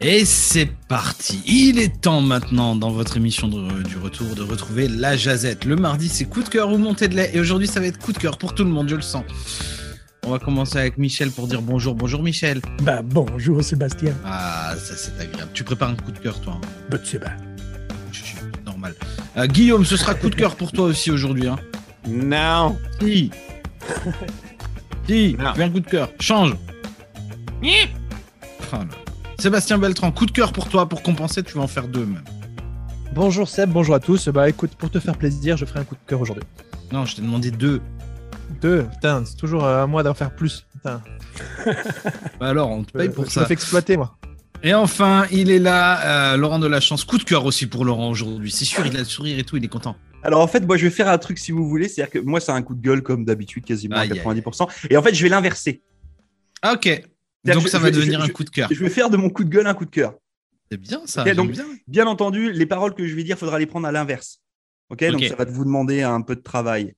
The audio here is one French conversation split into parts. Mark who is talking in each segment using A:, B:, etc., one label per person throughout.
A: Et c'est parti. Il est temps maintenant dans votre émission de- du retour de retrouver la jazette. Le mardi, c'est coup de cœur ou montée de lait. Et aujourd'hui, ça va être coup de cœur pour tout le monde, je le sens. On va commencer avec Michel pour dire bonjour. Bonjour Michel.
B: Bah bonjour Sébastien.
A: Ah, ça c'est agréable. Tu prépares un coup de cœur, toi. hein?
B: Bah tu sais,
A: Normal. Euh, Guillaume, ce sera coup de cœur pour toi aussi aujourd'hui. Hein.
C: Non.
A: Si. si,
C: Non.
A: fais un coup de cœur. Change. Oh là. Sébastien Beltran, coup de cœur pour toi. Pour compenser, tu vas en faire deux même.
D: Bonjour Seb, bonjour à tous. Bah écoute, pour te faire plaisir, je ferai un coup de cœur aujourd'hui.
A: Non, je t'ai demandé deux.
D: Deux, putain, c'est toujours euh, à moi d'en faire plus. Putain,
A: Bah alors, on te paye
D: Euh,
A: pour
D: je
A: ça.
D: me fais exploiter moi.
A: Et enfin, il est là, euh, Laurent de la Chance. Coup de cœur aussi pour Laurent aujourd'hui. C'est sûr, il a le sourire et tout, il est content.
C: Alors en fait, moi je vais faire un truc si vous voulez, c'est-à-dire que moi c'est un coup de gueule comme d'habitude, quasiment à
A: Aïe, aïe,
C: 90%. Et en fait, je vais l'inverser.
A: Ah, ok. Donc ça
C: je-
A: va
C: je-
A: devenir
C: je-
A: un coup de cœur.
C: Je vais faire de mon coup de gueule un coup de cœur.
A: C'est bien ça.
C: Donc-
A: bien.
C: Bien entendu, les paroles que je vais dire, faudra les prendre à l'inverse. Ok, donc ça va vous demander un peu de travail.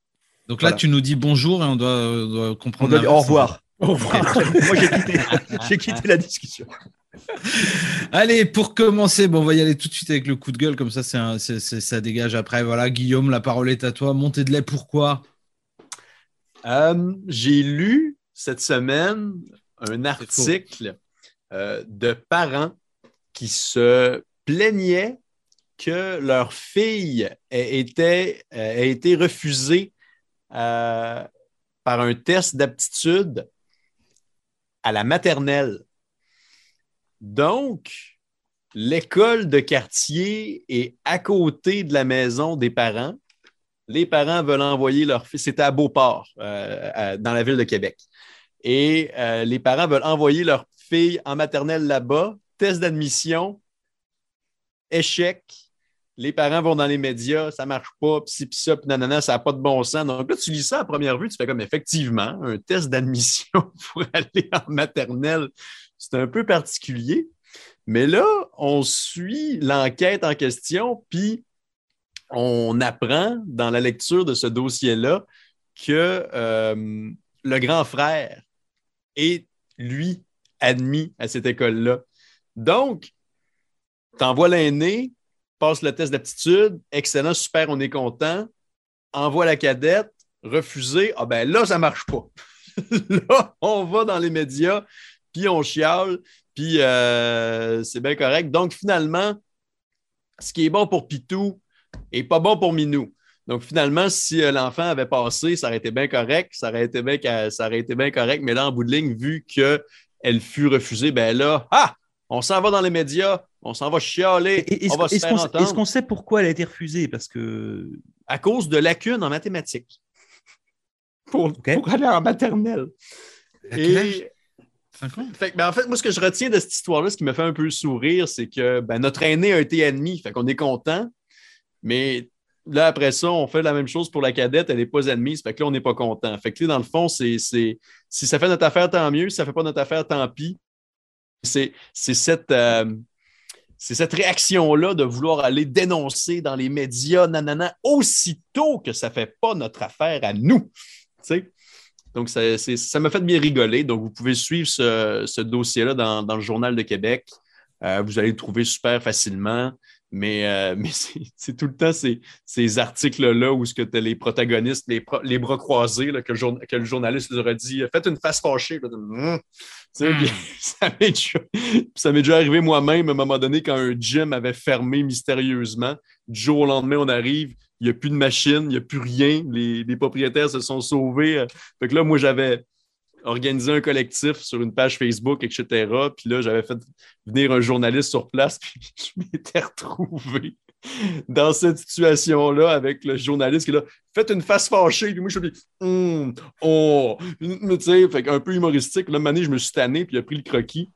A: Donc là, tu nous dis bonjour et on doit, euh, doit
C: On
A: comprendre.
C: doit dire au revoir.
B: au revoir.
C: moi j'ai quitté, j'ai quitté la discussion.
A: Allez, pour commencer, bon, on va y aller tout de suite avec le coup de gueule, comme ça, c'est un- c'est- c'est- ça dégage après. Voilà, Guillaume, la parole est à toi. Montée de lait, pourquoi?
E: Euh, J'ai lu cette semaine un article euh, de parents qui se plaignaient que leur fille ait été, euh, ait été refusée euh, par un test d'aptitude à la maternelle. Donc, l'école de quartier est à côté de la maison des parents les parents veulent envoyer leur fils, c'était à Beauport, euh, à- dans la ville de Québec. Et euh, les parents veulent envoyer leur fille en maternelle là-bas, test d'admission, échec. Les parents vont dans les médias, ça marche pas, pis ci, pis ça, pis nanana, ça n'a pas de bon sens. Donc là, tu lis ça à première vue, tu fais comme effectivement, un test d'admission pour aller en maternelle, c'est un peu particulier. Mais là, on suit l'enquête en question, puis on apprend dans la lecture de ce dossier-là que euh, le grand frère est, lui, admis à cette école-là. Donc, t'envoies l'aîné, passe le test d'aptitude, excellent, super, on est content, envoie la cadette, refusé, ah ben là, ça marche pas. là, on va dans les médias, puis on chiale, puis euh, c'est bien correct. Donc, finalement, ce qui est bon pour Pitou, et pas bon pour Minou. Donc, finalement, si euh, l'enfant avait passé, ça aurait été bien correct, ça aurait été bien, ça aurait été bien correct, mais là, en bout de ligne, vu qu'elle fut refusée, ben là, ah, on s'en va dans les médias, on s'en va chialer,
C: Est-ce
E: on va se
C: est-ce
E: faire
C: qu'on
E: entendre
C: est-ce qu'on sait pourquoi elle a été refusée? Parce que
E: à cause de lacunes en mathématiques. Pour,
C: OK.
E: pour aller en maternelle. Et- Fait que, ben, en fait, moi, ce que je retiens de cette histoire-là, ce qui me fait un peu sourire, c'est que ben, notre aîné a été admis, fait qu'on est content, mais là, après ça, on fait la même chose pour la cadette, elle n'est pas admise, fait que là, on n'est pas content. Fait que là, dans le fond, c'est, si ça fait notre affaire, tant mieux, si ça ne fait pas notre affaire, tant pis. C'est, cette. euh, cette réaction-là de vouloir aller dénoncer dans les médias, nanana, aussitôt que ça ne fait pas notre affaire à nous. Donc, ça, ça m'a fait bien rigoler. Donc, vous pouvez suivre ce, dossier-là dans, dans le Journal de Québec. Euh, vous allez le trouver super facilement. Mais, euh, mais c'est, tout le temps ces, ces articles-là où as les protagonistes, les, pro- les bras croisés, là, que, le jour- que le journaliste leur a dit Faites une face fâchée. Là,
A: Mm.
E: ça, m'est déjà, arrivé moi-même à un moment donné quand un gym avait fermé mystérieusement. Du jour au lendemain, on arrive, il n'y a plus de machine, il n'y a plus rien. Les, les propriétaires se sont sauvés. fait que là, moi, j'avais organisé un collectif sur une page Facebook, etc. Puis là, j'avais fait venir un journaliste sur place, puis je m'étais retrouvé dans cette situation-là avec le journaliste qui là, faites une face fâchée, puis moi, je suis dit, Hum, oh, tu sais, fait un peu humoristique. Là, Mané, je me suis tanné, puis il a pris le croquis.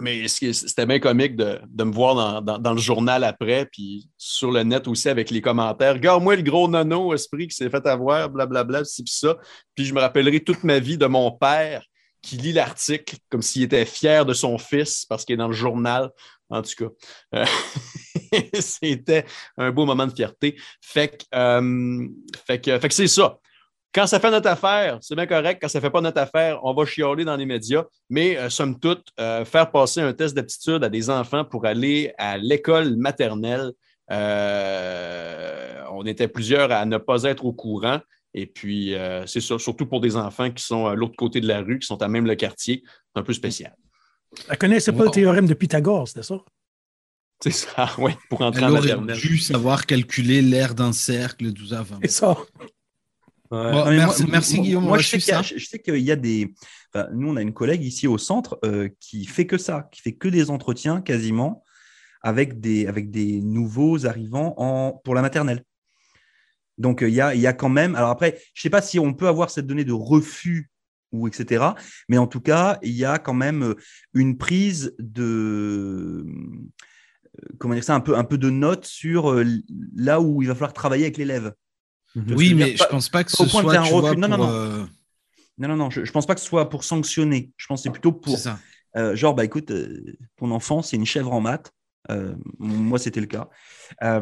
E: Mais c'était bien comique de, de me voir dans, dans- le journal après, puis sur le net aussi avec les commentaires. Regarde-moi le gros nono esprit qui s'est fait avoir, blablabla, ci, ça. Puis je me rappellerai toute ma vie de mon père qui lit l'article comme s'il était fier de son fils parce qu'il est dans le journal. En tout cas, euh, c'était un beau moment de fierté. Fait que, euh, fait que, fait que c'est ça. Quand ça fait notre affaire, c'est bien correct. Quand ça ne fait pas notre affaire, on va chialer dans les médias. Mais euh, somme toute, euh, faire passer un test d'aptitude à des enfants pour aller à l'école maternelle, euh, on était plusieurs à ne pas être au courant. Et puis, euh, c'est ça, surtout pour des enfants qui sont à l'autre côté de la rue, qui sont à même le quartier. C'est un peu spécial.
B: Elle connaissait pas le théorème de Pythagore, c'était ça?
E: C'est ça, oui, pour entrer en
A: Elle aurait
E: maternelle.
A: dû savoir calculer l'aire d'un cercle, tout ça. Enfin,
B: C'est ça.
C: Ouais.
A: Bon, merci- Guillaume,
C: Moi, je sais qu'il y y a des. enfin, nous, on a une collègue ici au centre euh, qui fait que ça, qui fait que des entretiens quasiment avec des, avec des nouveaux arrivants en, pour la maternelle. Donc, euh, il y, a, y a quand même. Alors, après, je ne sais pas si on peut avoir cette donnée de refus ou etc. Mais en tout cas, il y a quand même euh, une prise de. Comment dire ça un peu, un peu de notes sur là où il va falloir travailler avec l'élève. Que
A: Oui, mais je pense pas que ce
C: au point de
A: soit.
C: faire un refus. Non, non,
A: pour,
C: non.
A: euh,
C: Non, non, non, je ne pense pas que ce soit pour sanctionner. Je pense que c'est plutôt pour,
A: c'est ça.
C: euh, genre, bah écoute, euh, ton enfant, c'est une chèvre en maths. Euh, moi, c'était le cas. Euh,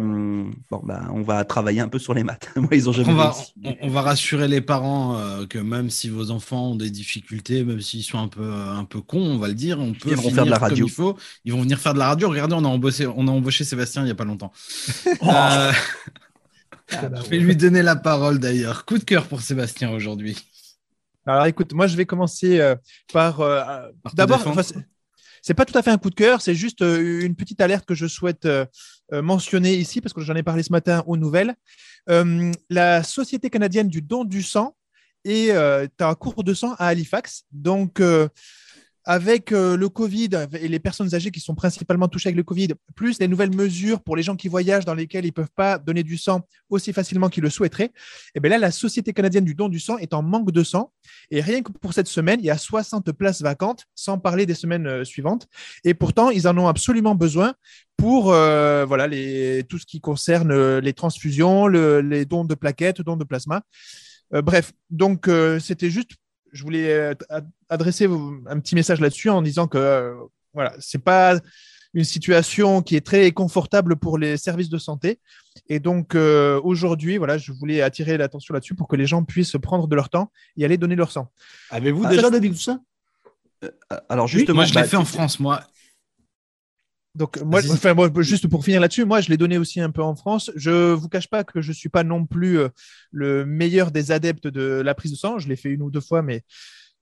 C: bon, bah, on va travailler un peu sur les maths. moi, ils ont jamais
A: On va,
C: réussi.
A: on, on va rassurer les parents euh, que même si vos enfants ont des difficultés, même s'ils sont un peu, euh, un peu cons, on va le dire, on peut finir
C: faire de la
A: comme
C: radio.
A: il faut. Ils vont venir faire de la radio. Regardez, on a embauché, on a embauché Sébastien il n'y a pas longtemps.
C: Oh.
A: Euh,
B: Ah, bah,
A: je vais lui donner la parole d'ailleurs. Coup de cœur pour Sébastien aujourd'hui.
D: Alors écoute, moi je vais commencer euh, par. euh,
A: Par te
D: D'abord, enfin, c'est- pas tout à fait un coup de cœur, c'est juste euh, une petite alerte que je souhaite euh, euh, mentionner ici parce que j'en ai parlé ce matin aux nouvelles. Euh, la Société canadienne du don du sang est euh, un cours de sang à Halifax. Donc, euh, avec euh, le Covid et les personnes âgées qui sont principalement touchées avec le Covid, plus les nouvelles mesures pour les gens qui voyagent dans lesquelles ils ne peuvent pas donner du sang aussi facilement qu'ils le souhaiteraient, et bien là, la Société canadienne du don du sang est en manque de sang. Et rien que pour cette semaine, il y a 60 places vacantes, sans parler des semaines euh, suivantes. Et pourtant, ils en ont absolument besoin pour euh, voilà, tout ce qui concerne les transfusions, le- les dons de plaquettes, dons de plasma. Bref, donc c'était juste, je voulais euh, ad- adresser un petit message là-dessus en disant que euh, voilà, c'est pas une situation qui est très confortable pour les services de santé. Et donc euh, aujourd'hui, voilà, je voulais attirer l'attention là-dessus pour que les gens puissent prendre de leur temps et aller donner leur sang.
E: Avez-vous
C: Ah,
E: déjà donné du sang?
C: Euh, Alors, justement,
A: moi, je l'ai
C: bah,
A: fait en France, moi.
D: Donc, moi,
A: Vas-y.
D: enfin, moi, juste pour finir là-dessus, moi, je l'ai donné aussi un peu en France. Je vous cache pas que je suis pas non plus euh, le meilleur des adeptes de la prise de sang. Je l'ai fait une ou deux fois, mais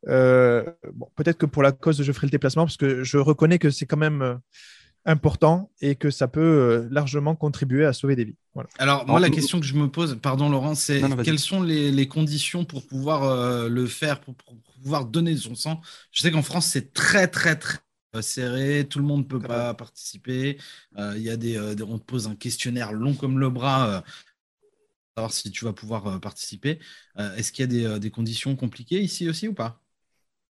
D: euh, bon, peut-être que pour la cause, je ferai le déplacement parce que je reconnais que c'est quand même euh, important et que ça peut largement contribuer à sauver des vies. Voilà.
A: Alors, moi, la question que je me pose, pardon Laurent, c'est
C: Non, non, vas-y.
A: quelles sont les, les conditions pour pouvoir euh, le faire, pour, pour pouvoir donner son sang? Je sais qu'en France, c'est très, très, très serré. Tout le monde ne peut pas participer. Euh, Il y a des, euh, des- on te pose un questionnaire long comme le bras. euh, pour savoir si tu vas pouvoir participer. Euh, Est-ce qu'il y a des, des conditions compliquées ici aussi ou pas?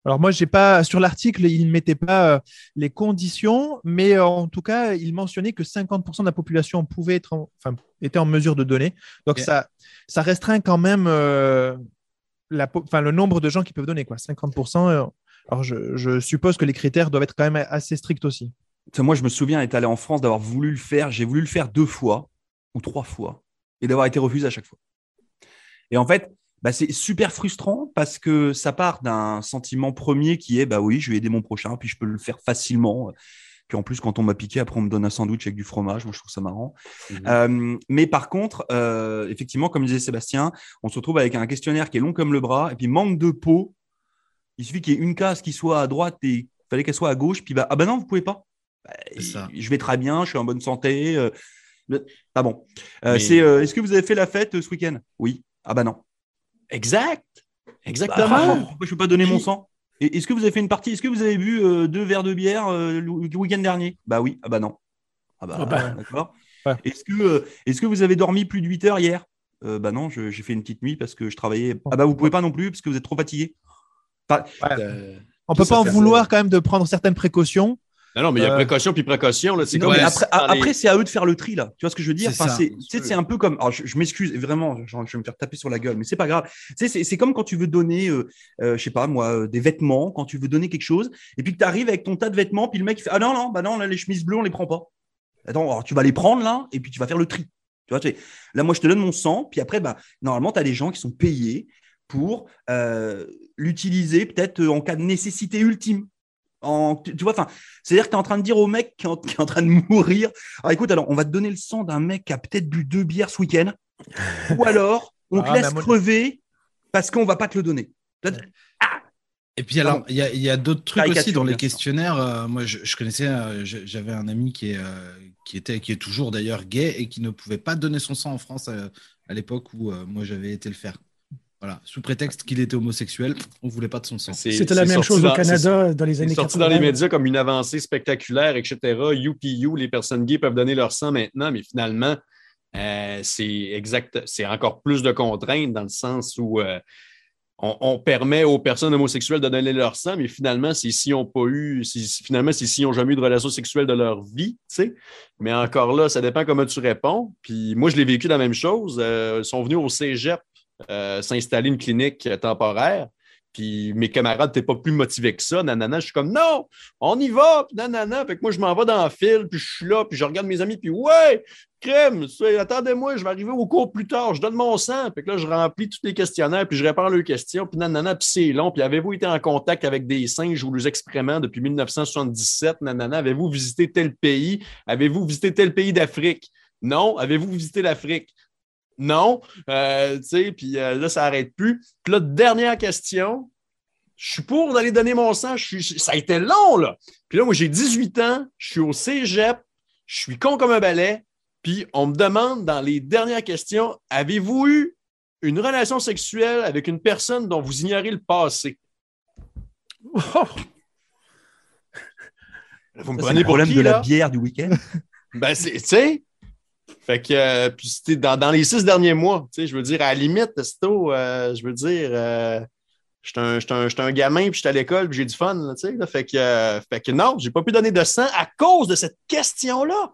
D: Alors moi, j'ai pas sur l'article, il ne mettait pas euh, les conditions, mais euh, en tout cas, il mentionnait que 50% de la population pouvait être, en- enfin, était en mesure de donner. Donc ça, ça restreint quand même la, le nombre de gens qui peuvent donner, quoi. 50%. euh, alors je, suppose que les critères doivent être quand même assez stricts aussi.
C: Moi, je me souviens être allé en France, d'avoir voulu le faire. J'ai voulu le faire deux fois ou trois fois et d'avoir été refusé à chaque fois. Et en fait, bah, c'est super frustrant parce que ça part d'un sentiment premier qui est bah oui, je vais aider mon prochain, puis je peux le faire facilement. Puis en plus, quand on m'a piqué, après, on me donne un sandwich avec du fromage. Moi, je trouve ça marrant.
E: Mhm.
C: Euh, mais par contre, euh, effectivement, comme disait Sébastien, on se retrouve avec un questionnaire qui est long comme le bras et puis manque de peau. Il suffit qu'il y ait une case qui soit à droite et il fallait qu'elle soit à gauche. Puis bah, ah bah non, vous pouvez pas. Bah,
A: ça.
C: je vais très bien, je suis en bonne santé. euh, ah bon.
E: Mais-
C: C'est. Est-ce que vous avez fait la fête ce week-end? Oui. Ah bah non.
E: Exact.
C: Bah,
E: Exactement.
C: pourquoi je peux pas donner mon sang? Et Est-ce que vous avez fait une partie Est-ce que vous avez bu euh, deux verres de bière euh, le week-end dernier? Bah oui. Ah bah non. Ah bah,
B: Ah bah.
C: d'accord.
D: Ouais.
C: Est-ce que, euh, est-ce que vous avez dormi plus de 8 heures hier? Euh, Bah non, je- j'ai fait une petite nuit parce que je travaillais. Ah bah vous pouvez pas non plus parce que vous êtes trop fatigué.
E: Euh,
D: On
E: Tout
D: peut pas en vouloir quand même de prendre certaines précautions.
E: Non, non, mais il y a
D: Euh,
E: précaution puis précaution. là. C'est
C: Non,
E: comme
C: mais après, après c'est à eux de faire le tri là. Tu vois ce que je veux dire?
A: C'est
C: enfin, un peu comme. Alors, je, je m'excuse vraiment. genre, je vais me faire taper sur la gueule, mais c'est pas grave. Tu sais, c'est, c'est comme quand tu veux donner, euh, euh, je sais pas moi, euh, des vêtements, quand tu veux donner quelque chose, et puis que tu arrives avec ton tas de vêtements, puis le mec il fait ah non non bah non là, les chemises bleues on les prend pas. Attends, alors, tu vas les prendre là, et puis tu vas faire le tri. Tu vois, tu sais, là moi je te donne mon sang, puis après bah normalement tu as des gens qui sont payés pour euh, l'utiliser peut-être en cas de nécessité ultime. En, tu, vois, enfin, c'est-à-dire que tu es en train de dire au mec qui est, en, qui est en train de mourir Alors écoute, alors on va te donner le sang d'un mec qui a peut-être bu deux bières ce week-end, ou alors on te
D: Ah,
C: laisse
D: mon-
C: crever parce qu'on va pas te le donner.
A: Et puis alors, il y a, il y a d'autres trucs aussi dans les questionnaires. euh, moi, je, je connaissais, euh, j'avais un ami qui, est, euh, qui était, qui est toujours d'ailleurs gay et qui ne pouvait pas donner son sang en France à l'époque où moi j'avais été le faire. Voilà, sous prétexte qu'il était homosexuel, on voulait pas de son sang.
B: C'était la même
E: sorti
B: chose au Canada dans les
E: C'est
B: années
E: sorti
B: 80.
E: dans les médias comme une avancée spectaculaire, etc. UPU, les personnes gays peuvent donner leur sang maintenant, mais finalement, euh, c'est exact, c'est encore plus de contraintes dans le sens où euh, on, on permet aux personnes homosexuelles de donner leur sang, mais finalement, c'est s'ils n'ont pas eu, si- finalement, c'est s'ils n'ont jamais eu de relation sexuelle de leur vie, tu sais. Mais encore là, ça dépend comment tu réponds. Puis moi, je l'ai vécu la même chose. Euh, ils sont venus au cégep euh, s'installer une clinique euh, temporaire. Puis mes camarades n'étaient pas plus motivés que ça. Nanana, je suis comme non, on y va. Puis nanana. Fait moi, je m'en vais dans le fil, puis je suis là, puis je regarde mes amis, puis ouais, crème, attendez-moi, je vais arriver au cours plus tard, je donne mon sang. Fait que là, je remplis tous les questionnaires, puis je réponds leurs questions, puis nanana, puis c'est long. Puis avez-vous été en contact avec des singes ou leurs excréments depuis 1977? Nanana, avez-vous visité tel pays? Avez-vous visité tel pays d'Afrique? Non. Avez-vous visité l'Afrique? Non. Euh, tu sais, puis euh, là, ça n'arrête plus. Puis là, dernière question. Je suis pour d'aller donner mon sang. Je suis, ça a été long, là. Puis là, moi, j'ai 18 ans. Je suis au cégep. Je suis con comme un balai. Puis on me demande dans les dernières questions avez-vous eu une relation sexuelle avec une personne dont vous ignorez le passé?
B: Oh,
E: Vous me
C: Ça,
E: prenez
C: le
E: pour
C: problème
E: qui,
C: de la bière du week-end.
E: Ben, c'est, tu sais. Fait que, euh, puis c'était dans, dans les six derniers mois, tu sais, je veux dire, à la limite, Testo, euh, je veux dire, euh, j'étais un, un, gamin, puis j'étais à l'école, puis j'ai du fun, là, tu sais, là. fait que, euh, fait que non, j'ai pas pu donner de sang à cause de cette question-là.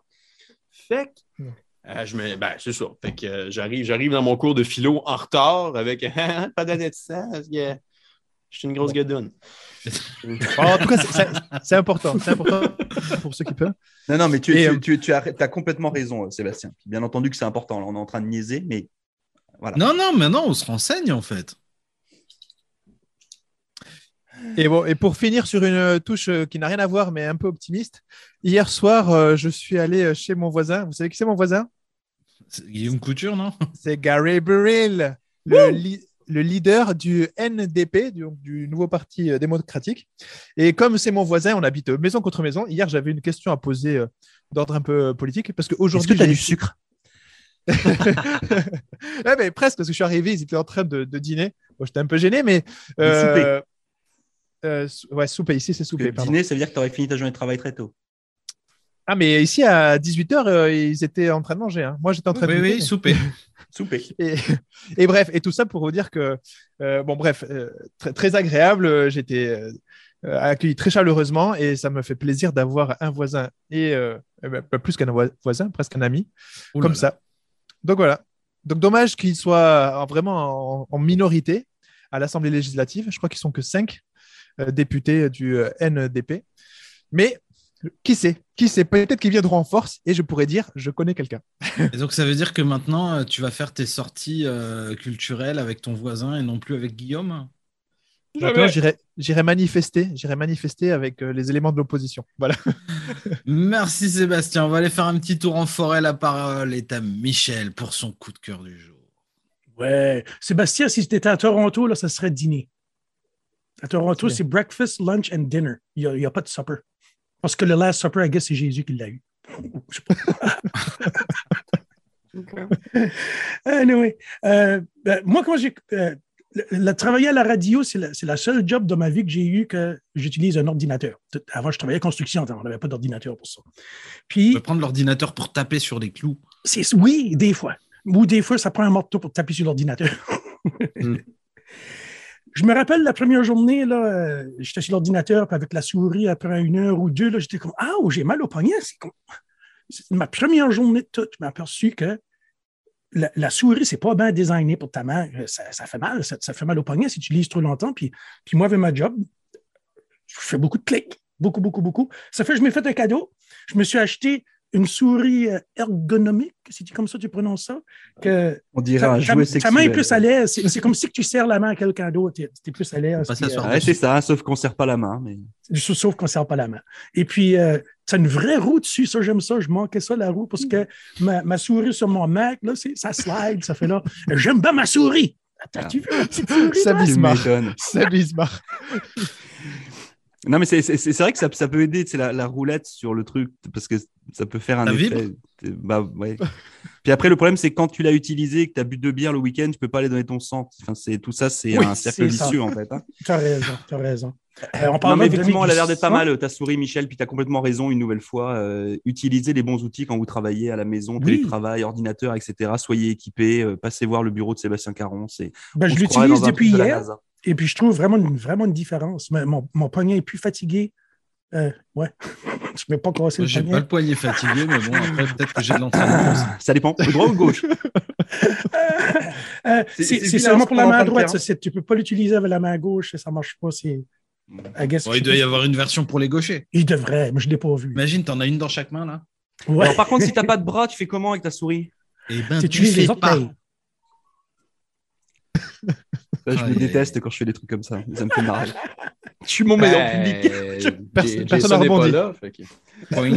E: Fait que, euh, je me, ben, c'est ça. Fait que j'arrive, j'arrive dans mon cours de philo en retard avec pas donné de sang, parce que je suis une grosse guedoune.
D: En tout cas, c'est- important. C'est important pour ceux qui peuvent.
C: Non, non, mais tu,
D: Et,
C: tu,
D: euh,
C: tu, tu as, complètement raison, Sébastien. Bien entendu que c'est important. Là, on est en train de niaiser, mais voilà.
A: Non, non, mais non, on se renseigne en fait.
D: Et, bon, et pour finir sur une touche euh, qui n'a rien à voir, mais un peu optimiste, hier soir, euh, je suis allé chez mon voisin. Vous savez qui c'est mon voisin?
A: C'est Guillaume Couture, non?
D: C'est Gary Burrell, le, li- le leader du NDP, du, du nouveau parti euh, démocratique. Et comme c'est mon voisin, on habite euh, maison contre maison. Hier, j'avais une question à poser euh, d'ordre un peu politique parce
C: Est-ce
D: qu'aujourd'hui.
C: que tu as du sucre?
D: Ouais, mais presque, parce que je suis arrivé, ils étaient en train de, de dîner. Bon, J'étais un peu gêné, mais. euh, euh, sou- ouais, souper, ici c'est souper. Pardon.
C: dîner, ça veut dire que tu aurais fini ta journée de travail très tôt.
D: Ah, mais ici à 18h, ils étaient en train de manger. hein. Moi, j'étais en train de.
A: Oui, oui, souper.
D: Et, et bref, et tout ça pour vous dire que, euh, bon, bref, euh, très, très agréable. euh, J'étais euh, accueilli très chaleureusement et ça me fait plaisir d'avoir un voisin et eh ben, pas plus qu'un voi- voisin, presque un ami, comme ça. Donc voilà. Donc dommage qu'il soit en- vraiment en, en minorité à l'Assemblée législative. Je crois qu'ils sont que cinq députés du NDP. Mais qui sait? Qui sait? Peut-être qu'ils viendront en force et je pourrais dire je connais quelqu'un.
A: Et donc ça veut dire que maintenant euh, tu vas faire tes sorties euh, culturelles avec ton voisin et non plus avec Guillaume?
D: Maintenant, j'irai j'irai manifester, j'irai manifester avec euh, les éléments de l'opposition. Voilà.
A: Merci Sébastien. On va aller faire un petit tour en forêt. La parole est à Michel pour son coup de cœur du jour.
B: Ouais. Sébastien, si tu étais à Toronto, là, ça serait dîner. À Toronto,
D: C'est
B: c'est breakfast, lunch and dinner. Il n'y a, pas de supper. Parce que le last supper, I guess, c'est Jésus qui l'a eu. Je sais pas. Anyway, euh, ben, moi, quand j'ai. euh, le, le travailler à la radio, c'est la, c'est la seule job de ma vie que j'ai eu que j'utilise un ordinateur. Avant, je travaillais en construction, on n'avait pas d'ordinateur pour ça.
A: Tu
B: Puis,
A: prendre l'ordinateur pour taper sur des clous.
B: oui, des fois. Ou des fois, ça prend un marteau pour taper sur l'ordinateur.
E: Mm.
B: Je me rappelle la première journée, là, euh, j'étais sur l'ordinateur, avec la souris, après une heure ou deux, là, j'étais comme Ah, j'ai mal au poignet. C'est comme... ma première journée de toute. Je m'ai aperçu que la, la souris, c'est pas bien designé pour ta main. Euh, Ça, fait mal, ça, ça fait mal au poignet si tu lises trop longtemps. Puis, puis moi, avec ma job, je fais beaucoup de clics. Beaucoup, beaucoup, beaucoup. Ça fait que je m'ai fait un cadeau. Je me suis acheté une souris euh, ergonomique, si tu comme ça tu prononces ça, que
C: On dirait
B: ta,
C: un
B: ta- main est plus à l'aise. C'est c'est comme si tu serres la main à quelqu'un d'autre. Tu es plus à l'aise. Euh,
C: Ouais, c'est ça, sauf qu'on ne serre pas la main. Mais...
B: sauf qu'on ne serre pas la main. Et puis, tu as une vraie roue dessus. Ça, j'aime ça. Je manquais ça, la roue, parce que ma, ma souris sur mon Mac, là, c'est- ça slide. Ça fait là. J'aime bien ma souris. T'as-tu vu ma petite souris?
D: Ça Bismarck.
C: Non, mais c'est- c'est c'est vrai que ça, ça peut aider, c'est la, la roulette sur le truc, parce que ça peut faire un
A: Ça
C: effet. Bah, ouais. Puis après, le problème, c'est quand tu l'as utilisé, que tu as bu deux bières le week-end, tu peux pas aller donner ton sang. Enfin, c'est tout ça, c'est
B: Oui,
C: un cercle vicieux, en fait. hein.
B: Tu as raison. Tu as raison. Euh, on
C: Non,
B: parle
C: mais
B: de donner
C: effectivement, elle a l'air d'être pas mal, ta souris, Michel, puis tu as complètement raison une nouvelle fois. Euh, utilisez les bons outils quand vous travaillez à la maison,
B: Oui.
C: télétravail, ordinateur, etc. Soyez équipés, euh, passez voir le bureau de Sébastien Caron. c'est-
B: Ben,
C: on
B: je l'utilise depuis hier. Et puis, je trouve vraiment une, vraiment une différence. Mais Mon, mon poignet est plus fatigué. Euh, ouais. je ne vais pas casser le
A: j'ai pas le poignet fatigué, mais bon, après, peut-être que j'ai de l'entraînement. aussi.
C: Ça dépend, droit ou gauche?
B: Euh,
C: C'est-
B: c'est seulement
C: ce
B: pour la main droite. ça, c'est- tu ne peux pas l'utiliser avec la main gauche. Ça ne marche pas. C'est,
A: Bon, il doit y
B: pas.
A: avoir une version pour les gauchers.
B: Il devrait, mais je ne l'ai pas vu.
A: Imagine, t'en as une dans chaque main, là.
B: Ouais.
C: Alors, par contre, si t'as pas de bras, tu fais comment avec ta souris?
A: Et ben,
B: Tu utilises les orteils.
C: Là, je me déteste quand je fais des trucs comme ça. Ça me fait marrer. Je suis mon meilleur public.
D: Personne- n'a rebondi.
E: là, fait que-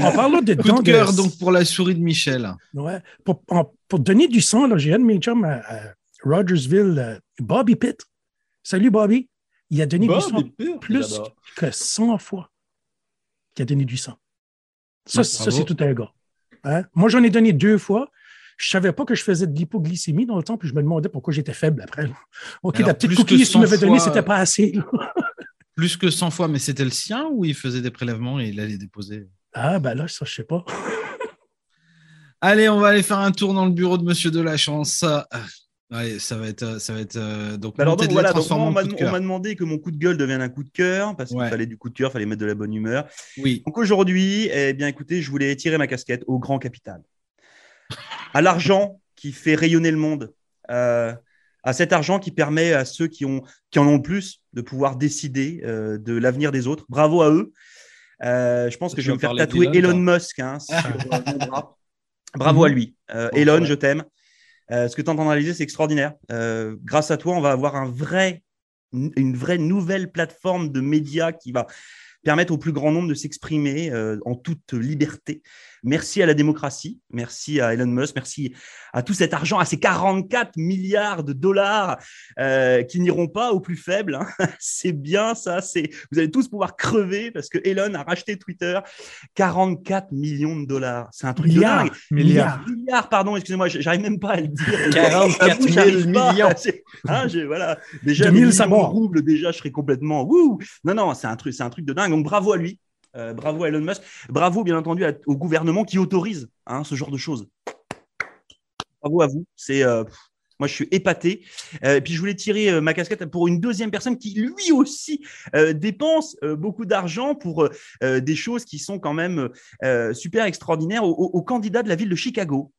B: En parlant de
A: Coup de cœur donc pour la souris de Michel.
B: Ouais. Pour, en- pour donner du sang, j'ai un de mes chums à, à Rogersville, euh, Bobby Pitt. Salut Bobby. Il a donné du sang plus que 100 fois qu'il a donné du sang. Ça, ça c'est tout un gars. Hein? Moi, j'en ai donné deux fois. Je savais pas que je faisais de l'hypoglycémie dans le temps, puis je me demandais pourquoi j'étais faible après. OK,
A: Alors,
B: la petite cookie
A: que
B: qu'il m'avait
A: 100
B: donnée,
A: fois,
B: c'était pas assez.
A: Plus que 100 fois, mais c'était le sien ou il faisait des prélèvements et il allait déposer?
B: Ah, ben là, ça, je sais pas.
A: Allez, on va aller faire un tour dans le bureau de Monsieur de la Chance. Ah, ouais, ça va être, ça va être euh, donc.
C: Bah alors, donc, voilà, donc,
A: transformée
C: moi, on m'a
A: de
C: demandé que mon coup de gueule devienne un coup de cœur parce qu'il
A: Ouais.
C: fallait du coup de cœur, il fallait mettre de la bonne humeur.
A: Oui.
C: Donc aujourd'hui, eh bien écoutez, je voulais tirer ma casquette au grand capital, à l'argent qui fait rayonner le monde, euh, à cet argent qui permet à ceux qui, ont, qui en ont le plus de pouvoir décider euh, de l'avenir des autres. Bravo à eux. Euh, je pense que je vais me faire tatouer Elon. Musk hein, sur mon bras. Bravo à lui. Euh,
E: Bon,
C: Elon,
E: ouais.
C: je t'aime. Ce que tu es en train de réaliser, c'est extraordinaire. Grâce à toi, on va avoir un vrai, une vraie nouvelle plateforme de médias qui va permettre au plus grand nombre de s'exprimer en toute liberté. Merci à la démocratie, merci à Elon Musk, merci à tout cet argent, à ces 44 milliards de dollars euh, qui n'iront pas aux plus faibles. hein. c'est bien ça, c'est vous allez tous pouvoir crever parce que Elon a racheté Twitter 44 millions de dollars. C'est un truc
B: Milliards.
C: de dingue.
B: Milliards.
C: Milliards, pardon, excusez-moi, j'arrive même pas à le dire.
E: 44 000
C: J'arrive pas.
E: millions.
C: Hein, voilà. Déjà,
B: 2000
C: des millions
B: sabords.
C: de roubles, déjà, je serais complètement. Wouh non, non, c'est un truc, c'est un truc de dingue. Donc bravo à lui, Euh, bravo Elon Musk, bravo bien entendu au gouvernement qui autorise hein, ce genre de choses. Bravo à vous. C'est euh, moi, je suis épaté. Euh, et puis, je voulais tirer ma casquette pour une deuxième personne qui, lui aussi, dépense beaucoup d'argent pour des choses qui sont quand même super extraordinaires au, au- au candidat de la ville de Chicago.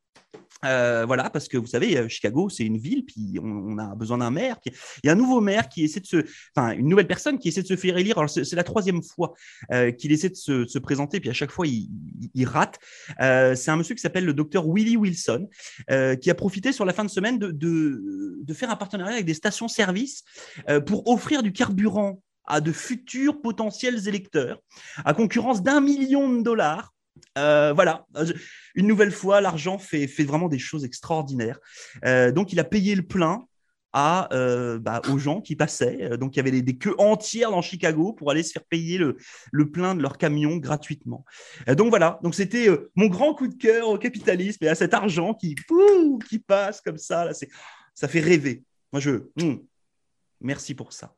C: Euh, voilà, parce que vous savez, euh, Chicago, c'est une ville, puis on, a besoin d'un maire. Il y a un nouveau maire qui essaie de se, enfin, une nouvelle personne qui essaie de se faire élire. C'est la troisième fois euh, qu'il essaie de se, se présenter, puis à chaque fois, il, rate. C'est un monsieur qui s'appelle le docteur Willie Wilson, qui a profité sur la fin de semaine de, de, faire un partenariat avec des stations-service pour offrir du carburant à de futurs potentiels électeurs, à concurrence d'un million de dollars. Euh, voilà, Je- une nouvelle fois, l'argent fait, fait vraiment des choses extraordinaires. Euh, donc, il a payé le plein à, euh, bah, aux gens qui passaient. Euh, Donc, il y avait des, des queues entières dans Chicago pour aller se faire payer le, le plein de leur camion gratuitement. Euh, donc, voilà. Donc, c'était euh, mon grand coup de cœur au capitalisme et à cet argent qui, pouh, qui passe comme ça. Là, ça fait rêver. Moi, je. hmm, merci pour ça.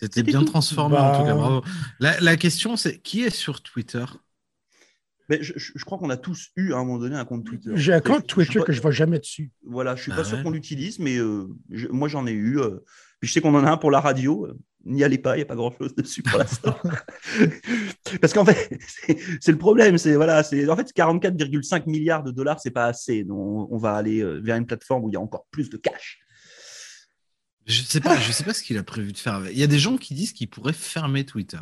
A: C'était
C: C'était
A: bien
C: tout.
A: transformé
B: Bah,
A: en tout cas, bravo. La, la question c'est qui est sur Twitter?
C: Mais je, je- je crois qu'on a tous eu à un moment donné un compte Twitter.
B: J'ai un compte
C: je
B: Twitter
C: pas-
B: que je ne vais jamais dessus.
C: Voilà, je suis
A: Ah
C: pas sûr qu'on l'utilise, mais euh, je- moi j'en ai eu. euh, puis je sais qu'on en a un pour la radio. euh, N'y allez pas, il n'y a pas grand-chose dessus pour l'instant. Parce qu'en fait, c'est- le problème. C'est voilà, c'est en fait 44,5 milliards de dollars, c'est pas assez. Donc on, on va aller euh, vers une plateforme où il y a encore plus de cash.
A: Je sais pas, je sais pas ce qu'il a prévu de faire. avec. Il y a des gens qui disent qu'il pourrait fermer Twitter.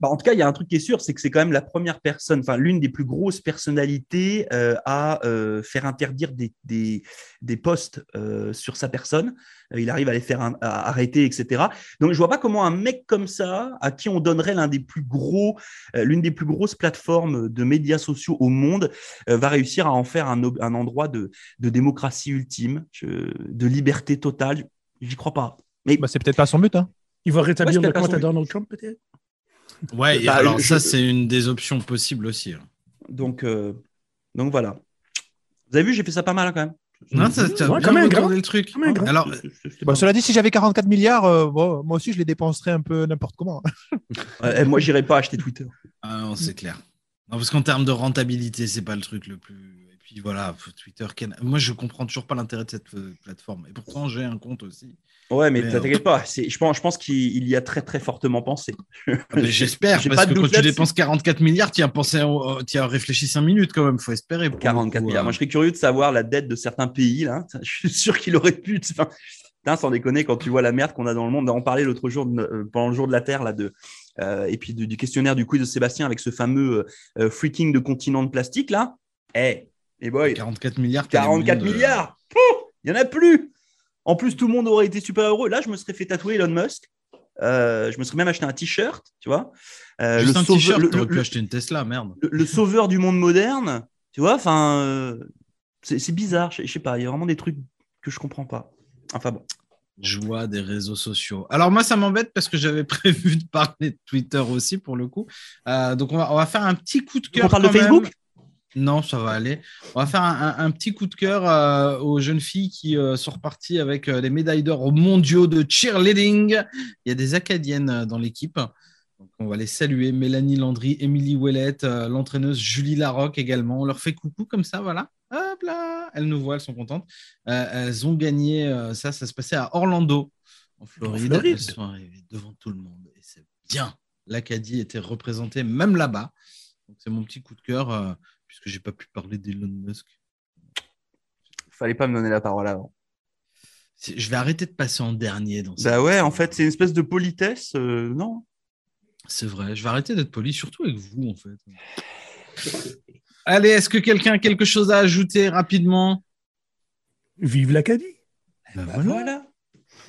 C: Bah, en tout cas, il y a un truc qui est sûr, c'est que c'est quand même la première personne, enfin l'une des plus grosses personnalités euh, à euh, faire interdire des, des, des posts euh, sur sa personne. Euh, il arrive à les faire un- à arrêter, etc. Donc je vois pas comment un mec comme ça, à qui on donnerait l'un des plus gros, euh, l'une des plus grosses plateformes de médias sociaux au monde, euh, va réussir à en faire un, endroit de, de démocratie ultime, je- de liberté totale. J'y crois pas. Mais
D: Bah, c'est peut-être pas son but. Hein.
B: Il va rétablir
C: Ouais,
B: le compte à. Donald Trump, peut-être?
A: Ouais,
C: Bah,
A: alors
C: je-
A: ça, c'est une des options possibles aussi. hein.
C: donc, euh, donc voilà. Vous avez vu, j'ai fait ça pas mal quand même.
A: Non, ça, t'as
B: Ouais,
A: bien
B: comme un
A: retourné
B: grand.
A: le truc. Alors,
D: Bah, cela dit, si j'avais 44 milliards, euh, bon, moi aussi, je les dépenserais un peu n'importe comment.
C: Ouais, moi, j'irai pas acheter Twitter.
A: Ah non, c'est clair. Non, parce qu'en termes de rentabilité, c'est pas le truc le plus. Puis voilà, Twitter. Ken- Moi, je comprends toujours pas l'intérêt de cette euh, plateforme. Et pourtant, j'ai un compte aussi.
C: Ouais, mais
A: Merde.
C: t'inquiète pas. Je pense, je pense qu'il il y a très très fortement pensé.
A: Ah, mais J'espère, parce
C: pas
A: que quand tu dépenses 44 milliards, tu as pensé, au- tu as réfléchi 5 minutes quand même. Faut espérer. pour le
C: 44
A: coup,
C: milliards.
A: euh.
C: Moi, je serais curieux de savoir la dette de certains pays. Là. Je suis sûr qu'il aurait pu. Enfin, putain, sans déconner, quand tu vois la merde qu'on a dans le monde. On parlait l'autre jour, de- euh, pendant le jour de la Terre, là, de, euh, et puis du, du questionnaire du quiz de Sébastien avec ce fameux euh, euh, freaking de continent de plastique là. Eh, les boys,
A: 44 milliards. t'as les
C: 44
A: moyens de-
C: milliards Il n'y en a plus En plus, tout le monde aurait été super heureux. Là, je me serais fait tatouer Elon Musk. Euh, je me serais même acheté un t-shirt, tu vois. Euh,
A: Juste
C: le,
A: un
C: sauveur,
A: t-shirt,
C: le-
A: pu acheter une Tesla, merde.
C: le- le sauveur du monde moderne, tu vois. Enfin, euh, c'est bizarre. Je je sais pas. Il y a vraiment des trucs que je comprends pas. Enfin bon.
A: Joie des réseaux sociaux. Alors moi, ça m'embête parce que j'avais prévu de parler de Twitter aussi pour le coup. Euh, donc on va, on va faire un petit coup de cœur.
C: On parle de
A: même. Non, ça va aller. On va faire un, un- un petit coup de cœur euh, aux jeunes filles qui euh, sont reparties avec euh, les médailles d'or mondiaux de cheerleading. Il y a des Acadiennes dans l'équipe. Donc on va les saluer. Mélanie Landry, Émilie Ouellette, l'entraîneuse Julie Larocque également. On leur fait coucou comme ça, voilà. Hop là, elles nous voient, elles sont contentes. Elles ont gagné ça, ça se passait à Orlando, en Floride.
B: Floride.
A: Elles sont arrivées devant tout le monde et c'est bien. L'Acadie était représentée même là-bas. Donc c'est mon petit coup de cœur puisque j'ai pas pu parler d'Elon Musk.
C: Fallait pas me donner la parole avant.
A: Je vais arrêter de passer en dernier dans
C: Bah ouais, en fait, c'est une espèce de politesse. euh, non?
A: C'est vrai, je vais arrêter d'être poli, surtout avec vous en fait. Allez, est-ce que quelqu'un a quelque chose à ajouter rapidement?
B: Vive l'Acadie!
A: Ben
C: Bah
A: voilà.
C: voilà.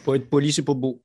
E: Pas être poli, c'est pas beau.